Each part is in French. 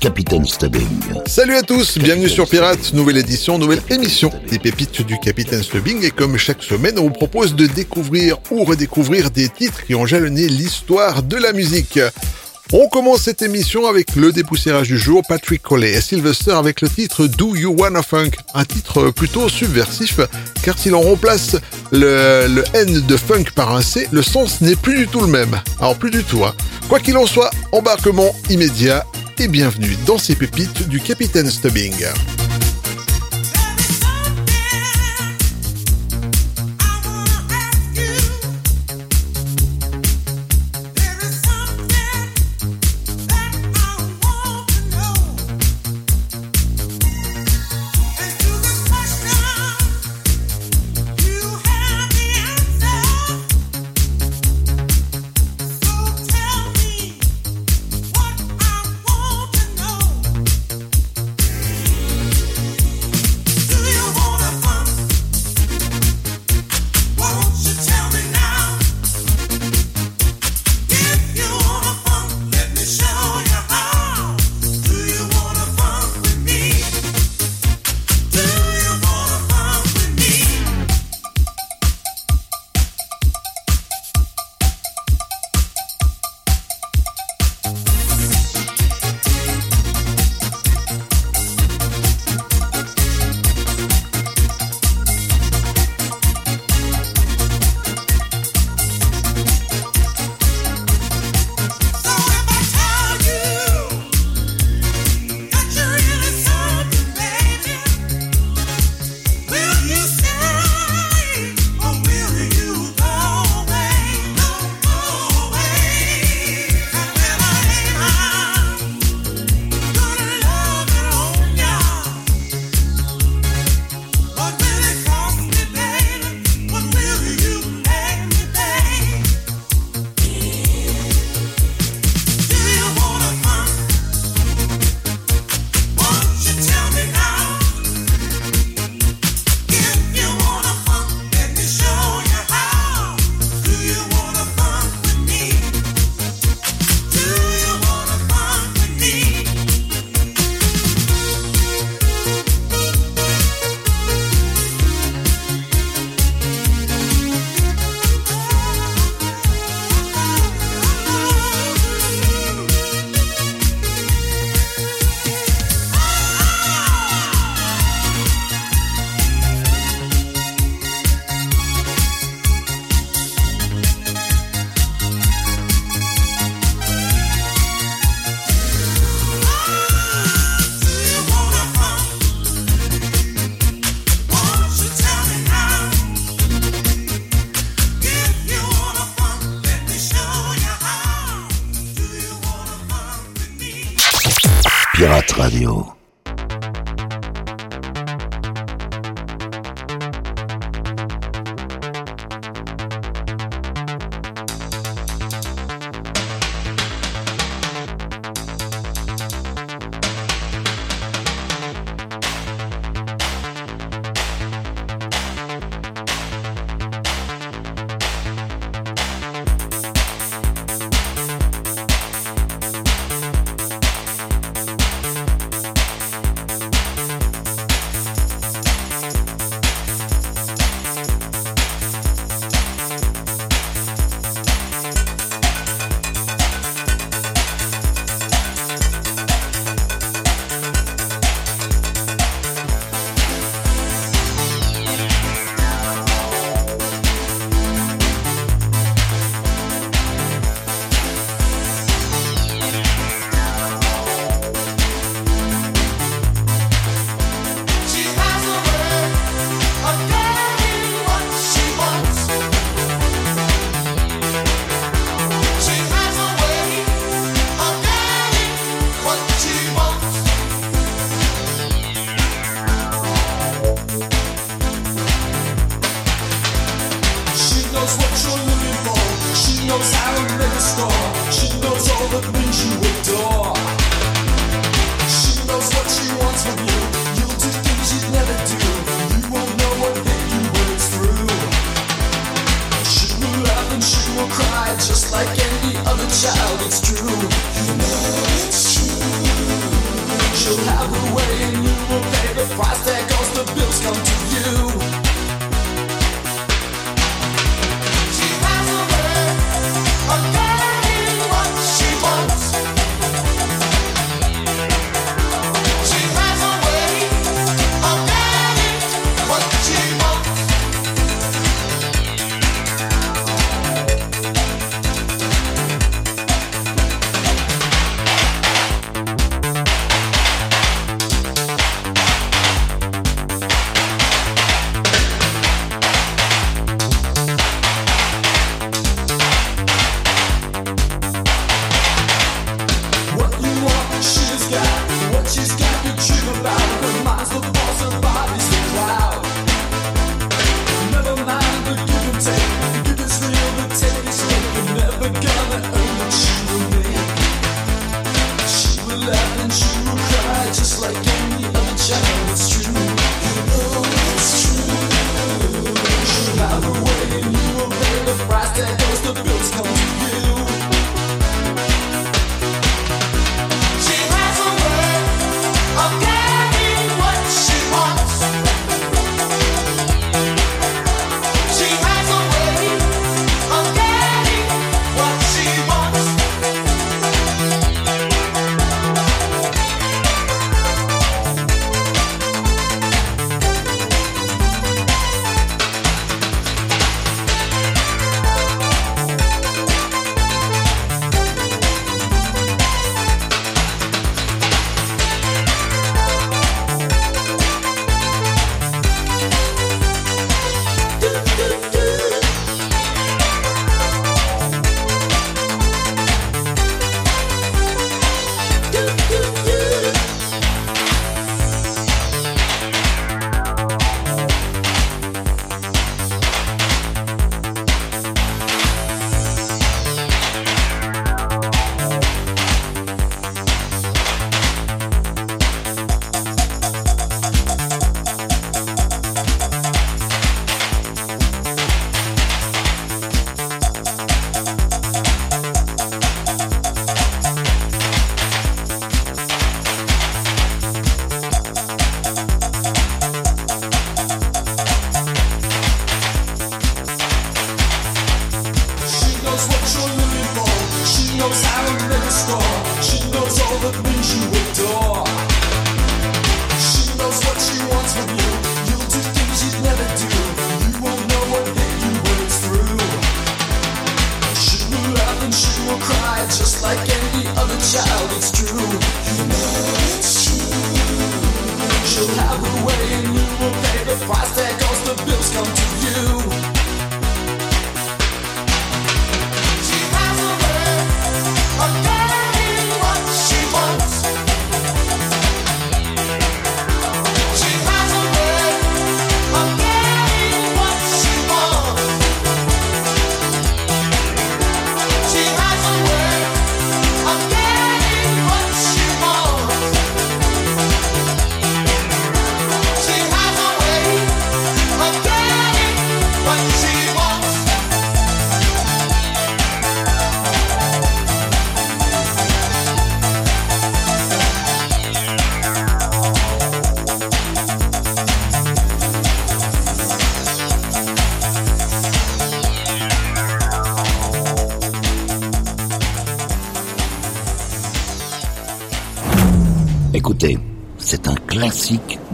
Capitaine Stubbing. Salut à tous, bienvenue sur Pirates, nouvelle édition, nouvelle émission des pépites du Capitaine Stubbing et comme chaque semaine on vous propose de découvrir ou redécouvrir des titres qui ont jalonné l'histoire de la musique. On commence cette émission avec le dépoussiérage du jour, Patrick Collet et Sylvester avec le titre Do You Wanna Funk, un titre plutôt subversif, car si l'on remplace le, le, N de funk par un C, le sens n'est plus du tout le même. Alors plus du tout. Hein. Quoi qu'il en soit, embarquement immédiat et bienvenue dans ces pépites du Capitaine Stubbing.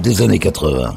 Des années 80.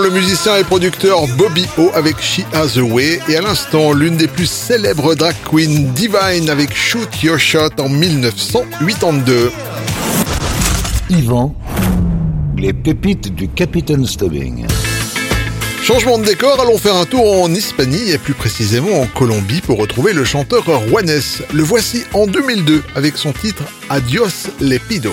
le musicien et producteur Bobby O avec She Has a Way et à l'instant, l'une des plus célèbres drag queens, Divine avec Shoot Your Shot en 1982. Yvan, les pépites du Capitaine Stubbing. Changement de décor, allons faire un tour en Hispanie et plus précisément en Colombie pour retrouver le chanteur Juanes. Le voici en 2002 avec son titre Adios Lepido.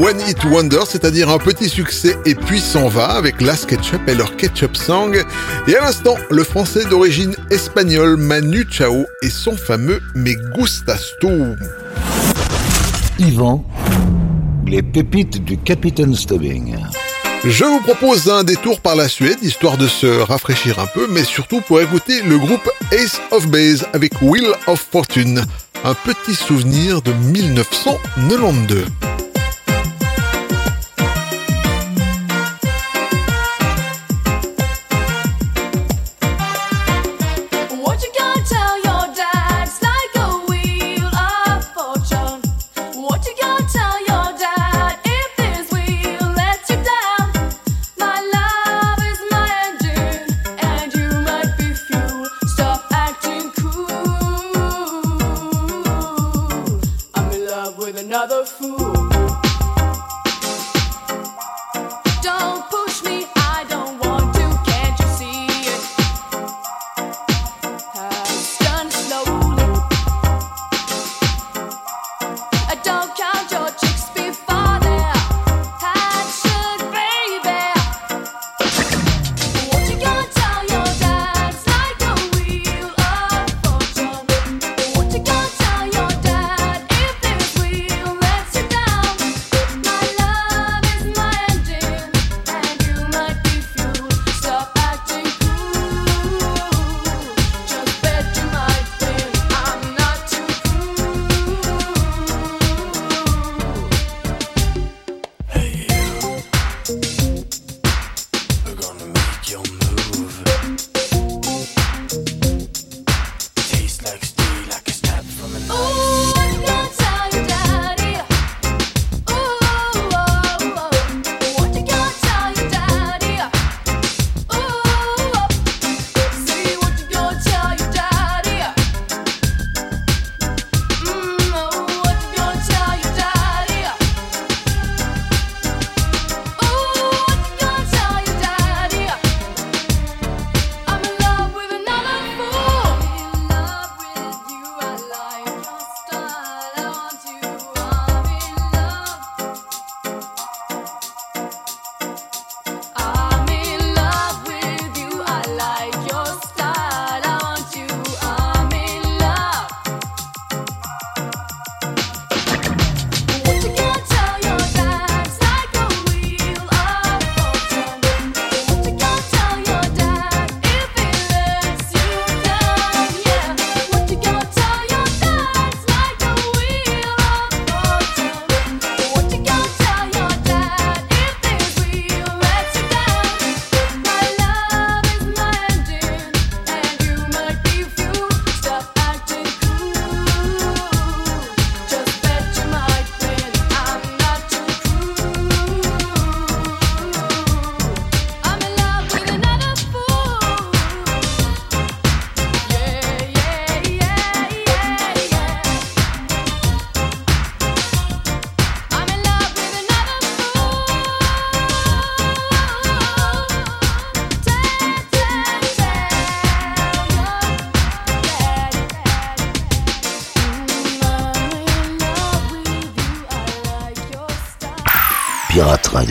One Hit Wonder, c'est-à-dire un petit succès et puis s'en va avec Last Ketchup et leur Ketchup Song. Et à l'instant, le français d'origine espagnole Manu Chao et son fameux Me Gustas Yvan, les pépites du Capitaine Stubbing. Je vous propose un détour par la Suède, histoire de se rafraîchir un peu, mais surtout pour écouter le groupe Ace of Base avec Wheel of Fortune, un petit souvenir de 1992.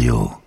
you.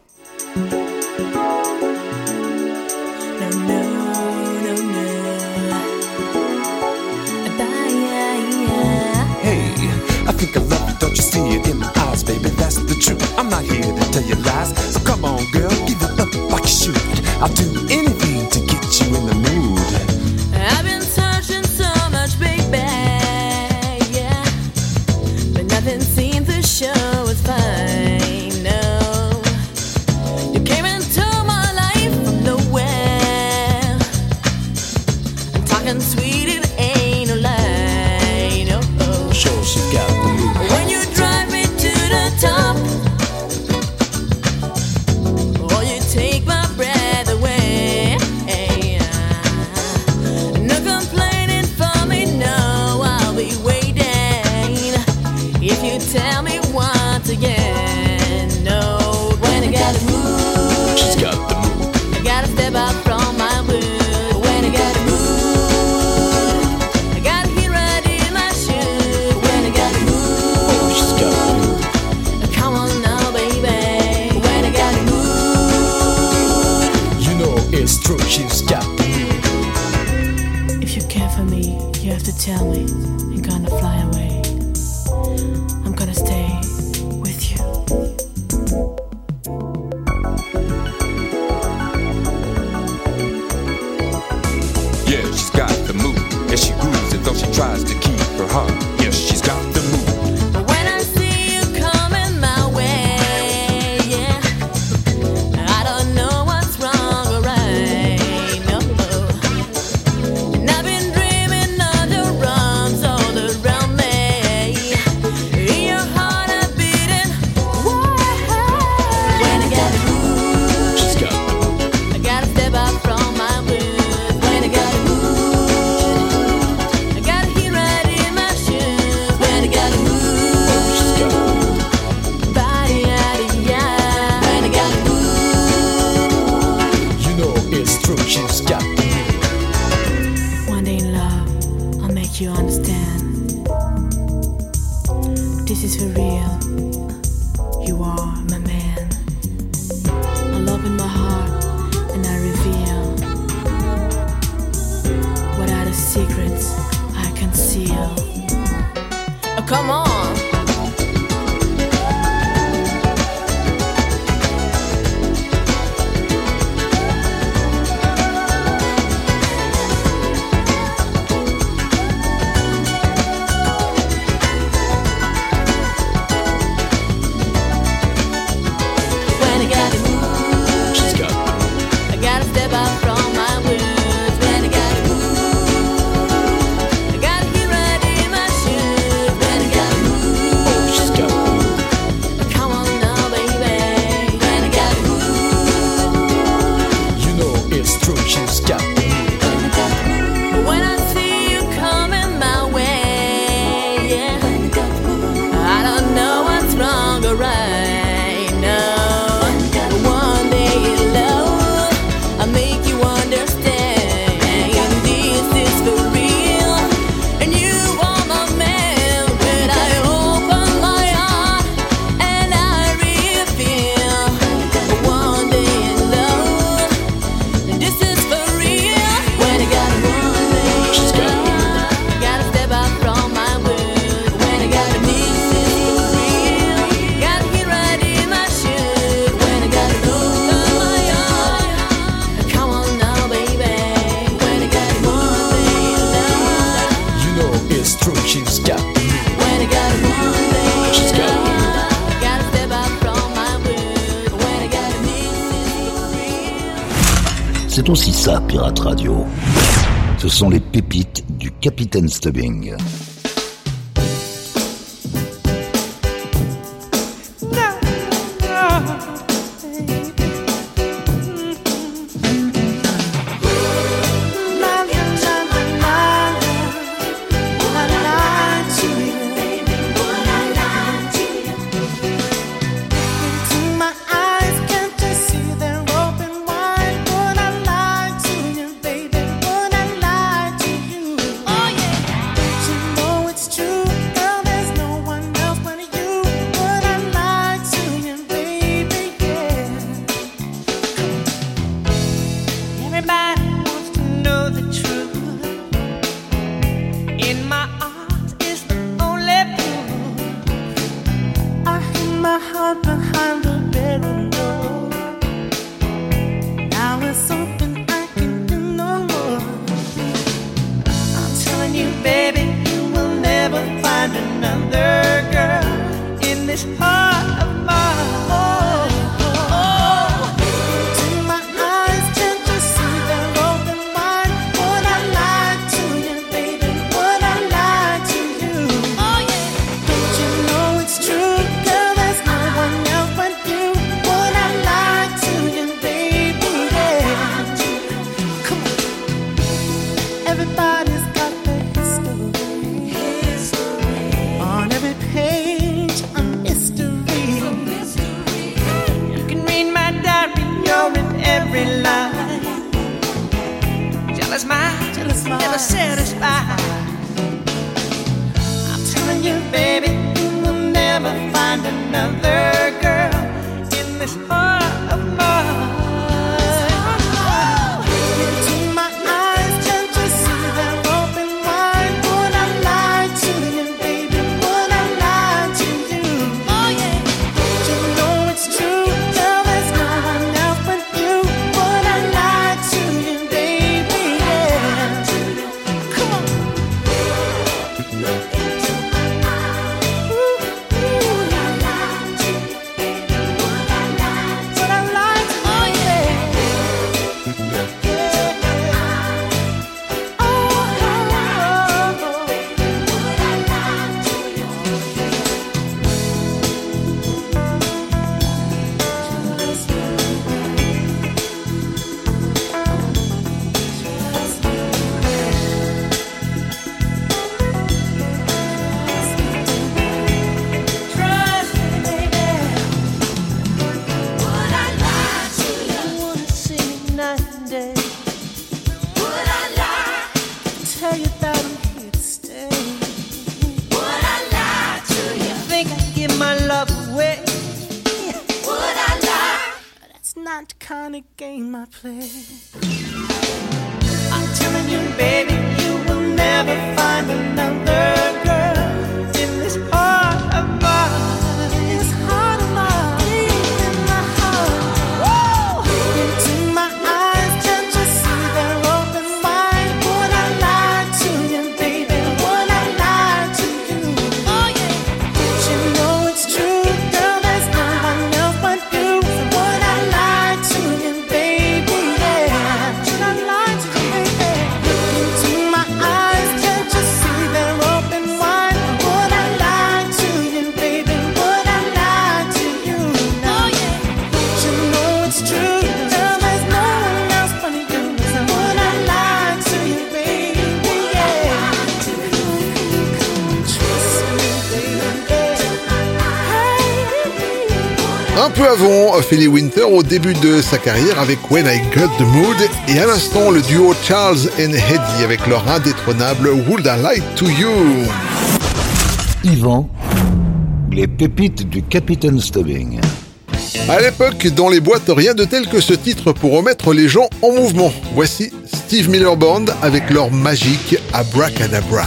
Sont les pépites du Capitaine Stubbing. Philly Winter au début de sa carrière avec When I Got the Mood et à l'instant le duo Charles and Hedy avec leur indétrônable Would I Like to You. Yvan, les pépites du Capitaine Stubbing. À l'époque, dans les boîtes, rien de tel que ce titre pour remettre les gens en mouvement. Voici Steve Miller Band avec leur magique Abracadabra.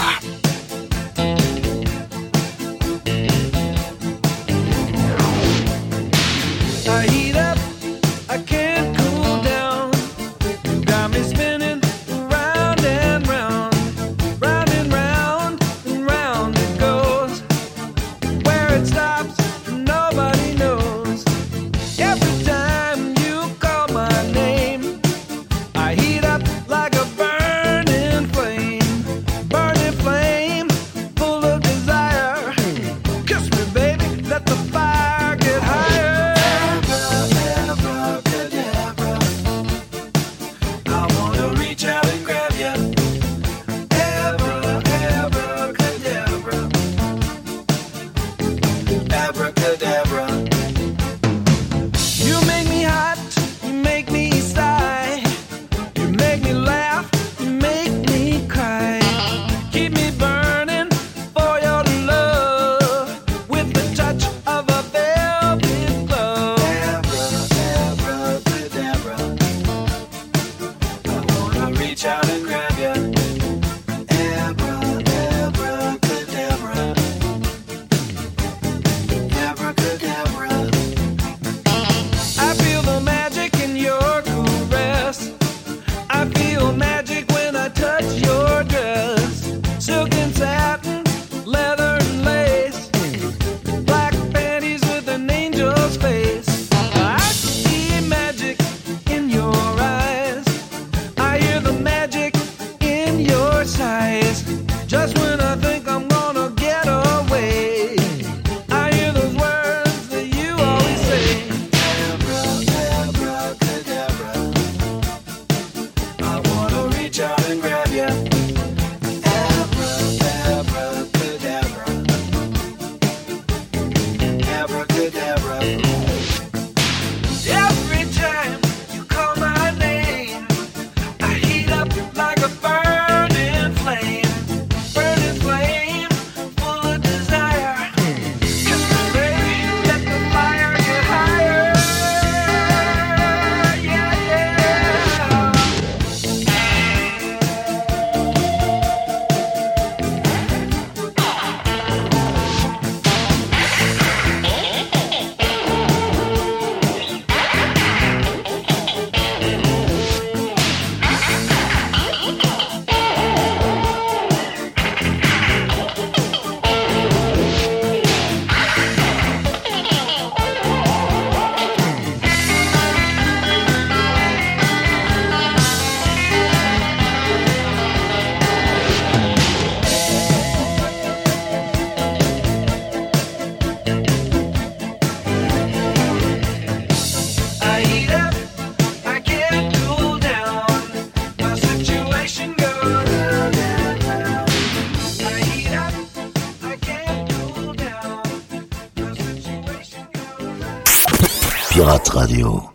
Radio.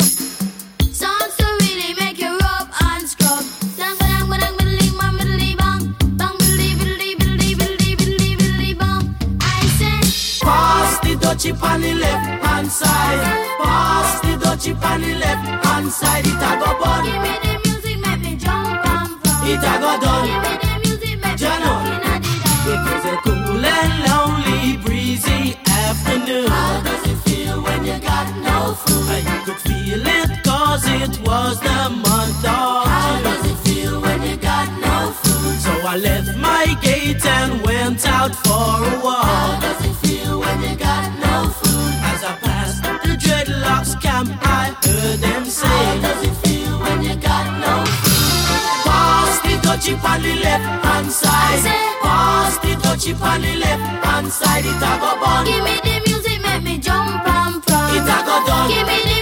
Dutchie on the left hand side. Pass the dutchie on the left hand side. It a go bun. give me the music, make me jump and from. It a go done. Give me the music, make me jump in a It was a cool and lonely, breezy afternoon. How does it feel when you got no food? I could feel it cause it was the month of How June. does it feel when you got no food? So I left my gate and went out for a How walk. does it camp, I heard them say. How does it feel when you got no food? Pass the touchy on the left hand side. Pass the touchy on the left hand side. It a go bun. Give me the music, make me jump and prance. It a go done. Give me the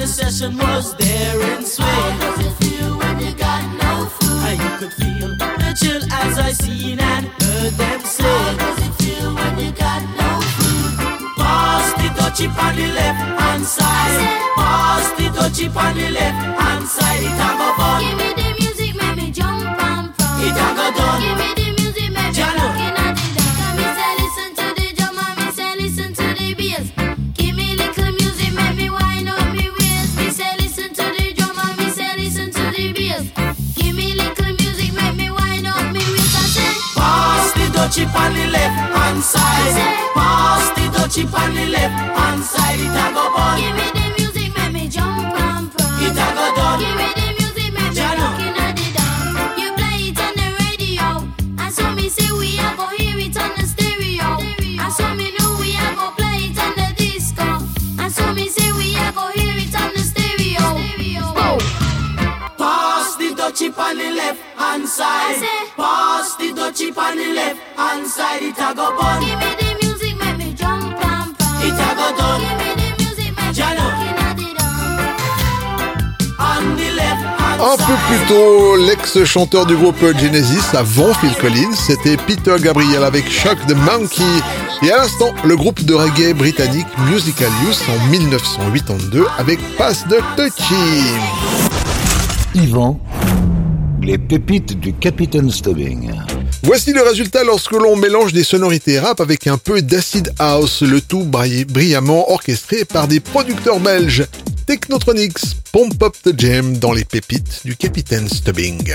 the session was there in swing. How does it feel when you got no food? And you could feel the chill as I seen and heard them How does it feel when you got no food? Pass the touchy on the left hand side. Pass the touchy on the left hand side. It a go bun. Give me the music, make me jump and prance. It a go done. Give me the touchy on the left hand side. Pass the touchy on the left hand side. It a go bun. Hand side. It a go bun. Give me the music, make me jump and prance. It a go done. Give me the music, make me Jello. rockin' at the dance. On the left hand Un peu plus tôt, l'ex-chanteur du groupe Genesis avant Phil Collins, c'était Peter Gabriel avec Shock the Monkey. Et à l'instant, le groupe de reggae britannique Musical Youth en 1982 avec Pass the Touchy. Yvan, les pépites du Capitaine Stubbing. Voici le résultat lorsque l'on mélange des sonorités rap avec un peu d'acid house, le tout bri- brillamment orchestré par des producteurs belges. Technotronics, Pomp Up the Jam dans les pépites du Capitaine Stubbing.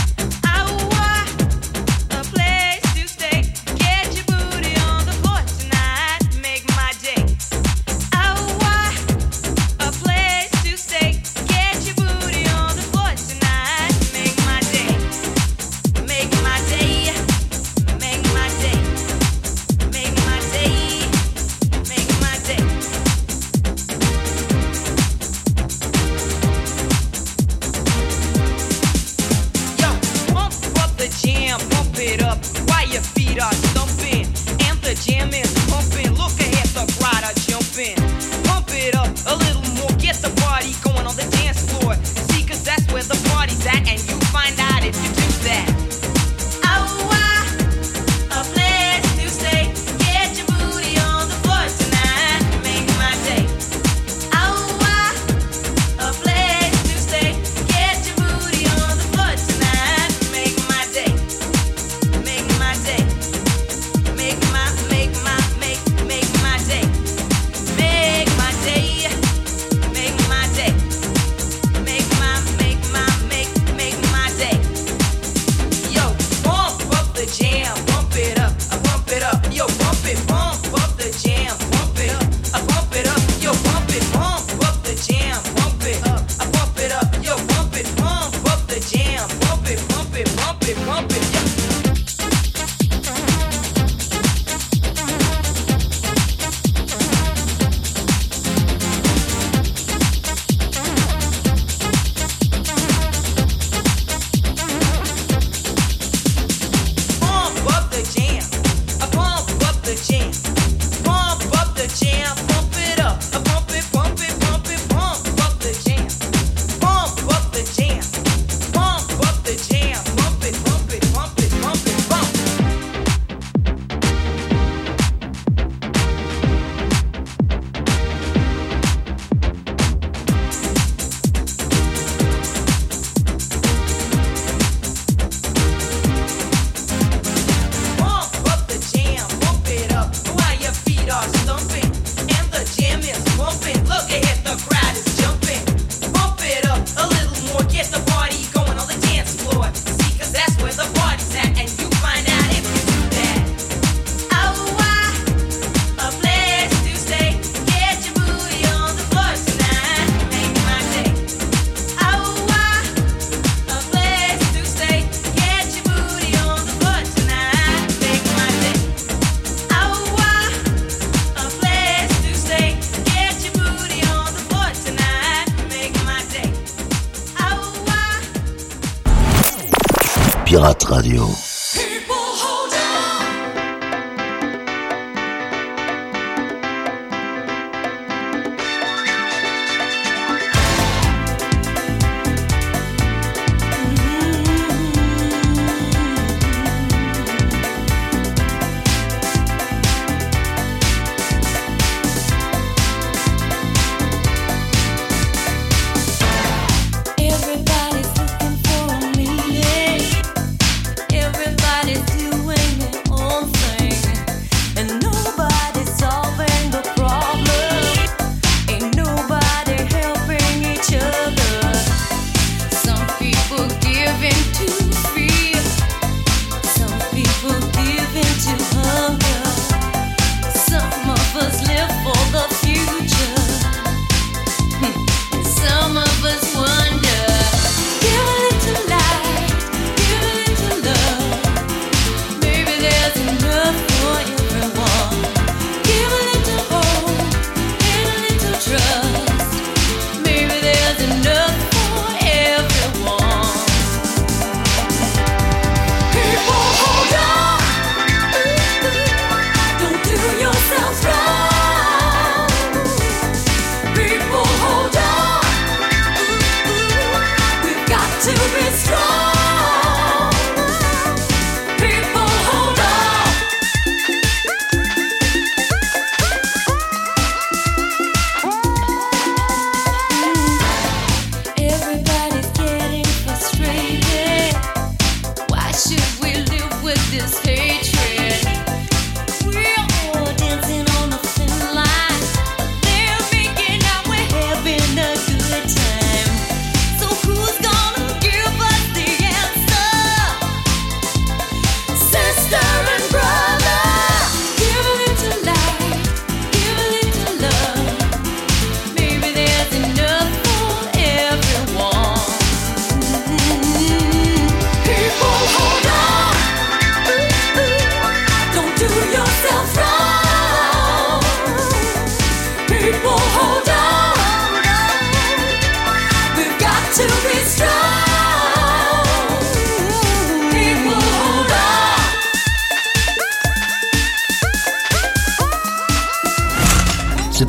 chance.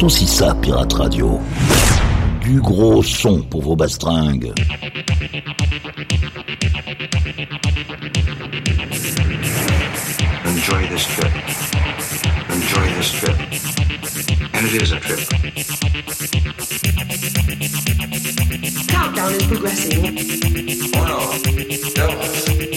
C'est aussi ça, Pirate Radio. Du gros son pour vos bastringues. Enjoy this trip. Enjoy this trip. And it is a trip. Countdown is progressing. Oh, wow. That.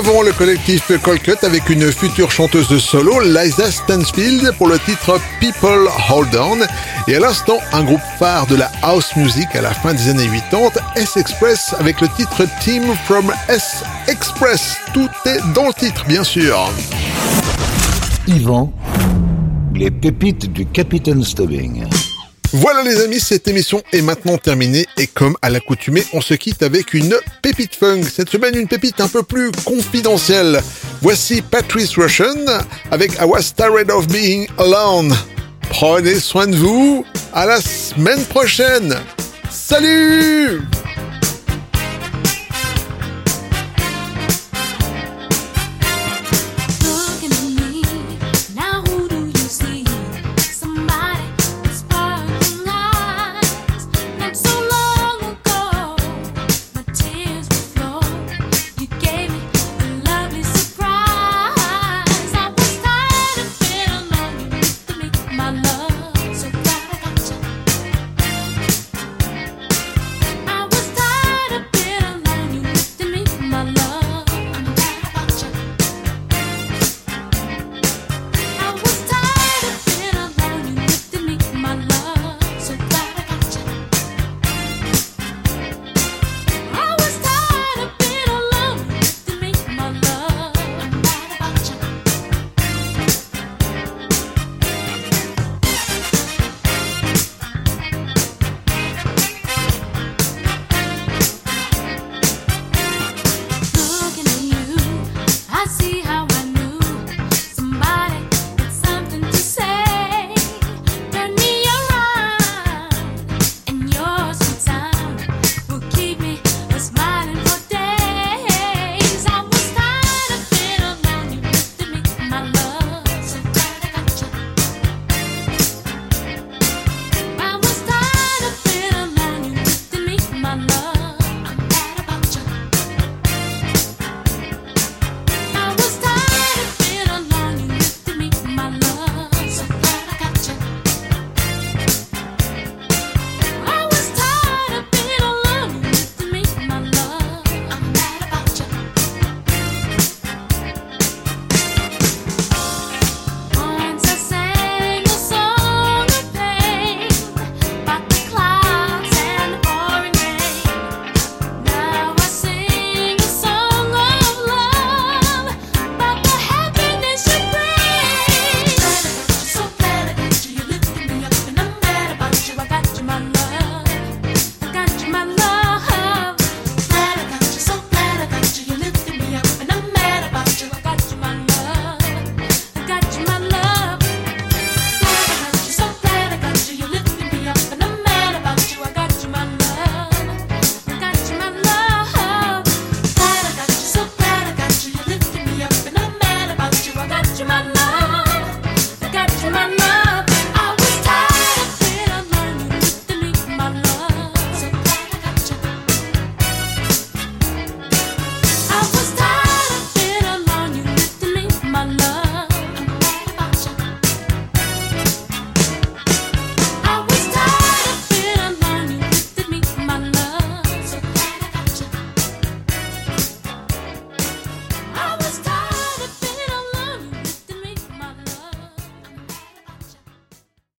Avant, le collectif Colcut avec une future chanteuse de solo, Liza Stansfield, pour le titre People Hold On. Et à l'instant, un groupe phare de la house music à la fin des années 80, S-Express, avec le titre Team from S-Express. Tout est dans le titre, bien sûr. Yvan, les pépites du Capitaine Stubbing. Voilà les amis, cette émission est maintenant terminée et comme à l'accoutumée, on se quitte avec une pépite funk. Cette semaine, une pépite un peu plus confidentielle. Voici Patrice Russian avec I Was Tired of Being Alone. Prenez soin de vous, à la semaine prochaine. Salut